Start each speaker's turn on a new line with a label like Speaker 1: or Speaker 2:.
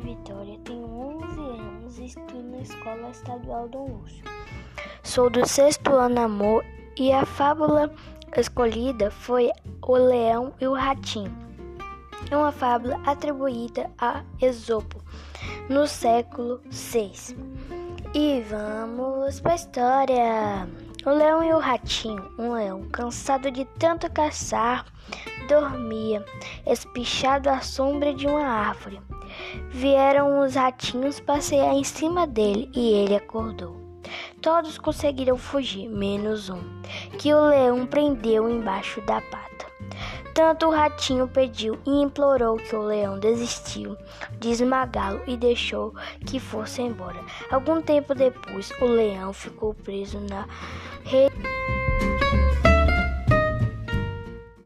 Speaker 1: Vitória, tenho 11 anos e estudo na Escola Estadual Dom Lúcio. Sou do sexto ano amor e a fábula escolhida foi O Leão e o Ratinho. É uma fábula atribuída a Esopo no século VI. E vamos para a história. O leão e o ratinho. Um leão, cansado de tanto caçar, dormia, espichado à sombra de uma árvore. Vieram os ratinhos passear em cima dele e ele acordou. Todos conseguiram fugir, menos um, que o leão prendeu embaixo da pata. Tanto o ratinho pediu e implorou que o leão desistiu de esmagá-lo e deixou que fosse embora. Algum tempo depois, o leão ficou preso na Hey.